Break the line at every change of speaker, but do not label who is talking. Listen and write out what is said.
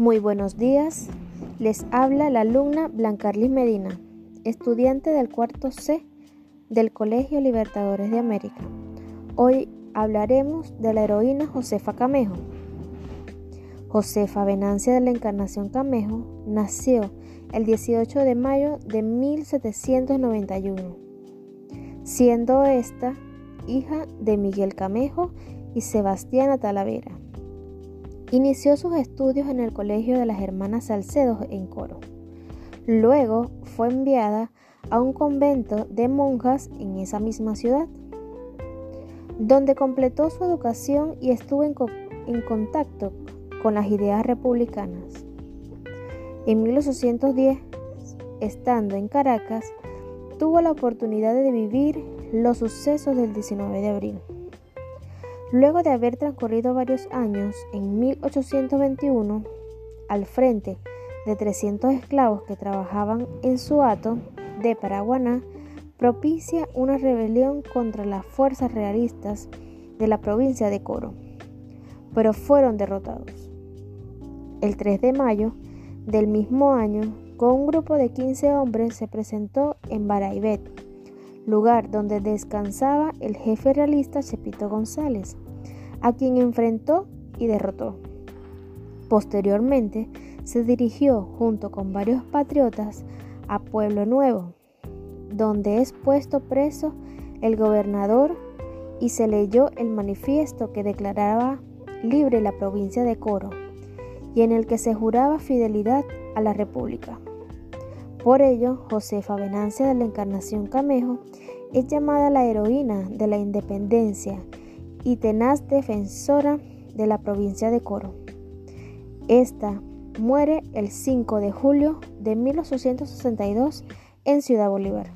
Muy buenos días, les habla la alumna Blancarlis Medina, estudiante del cuarto C del Colegio Libertadores de América. Hoy hablaremos de la heroína Josefa Camejo. Josefa Venancia de la Encarnación Camejo nació el 18 de mayo de 1791, siendo esta hija de Miguel Camejo y Sebastián Talavera. Inició sus estudios en el Colegio de las Hermanas Salcedo en Coro. Luego fue enviada a un convento de monjas en esa misma ciudad, donde completó su educación y estuvo en, en contacto con las ideas republicanas. En 1810, estando en Caracas, tuvo la oportunidad de vivir los sucesos del 19 de abril. Luego de haber transcurrido varios años, en 1821, al frente de 300 esclavos que trabajaban en su hato de Paraguaná, propicia una rebelión contra las fuerzas realistas de la provincia de Coro, pero fueron derrotados. El 3 de mayo del mismo año, con un grupo de 15 hombres se presentó en Baraibet, lugar donde descansaba el jefe realista Chepito González, a quien enfrentó y derrotó. Posteriormente, se dirigió junto con varios patriotas a Pueblo Nuevo, donde es puesto preso el gobernador y se leyó el manifiesto que declaraba libre la provincia de Coro y en el que se juraba fidelidad a la República. Por ello, Josefa Venancia de la Encarnación Camejo es llamada la heroína de la independencia y tenaz defensora de la provincia de Coro. Esta muere el 5 de julio de 1862 en Ciudad Bolívar.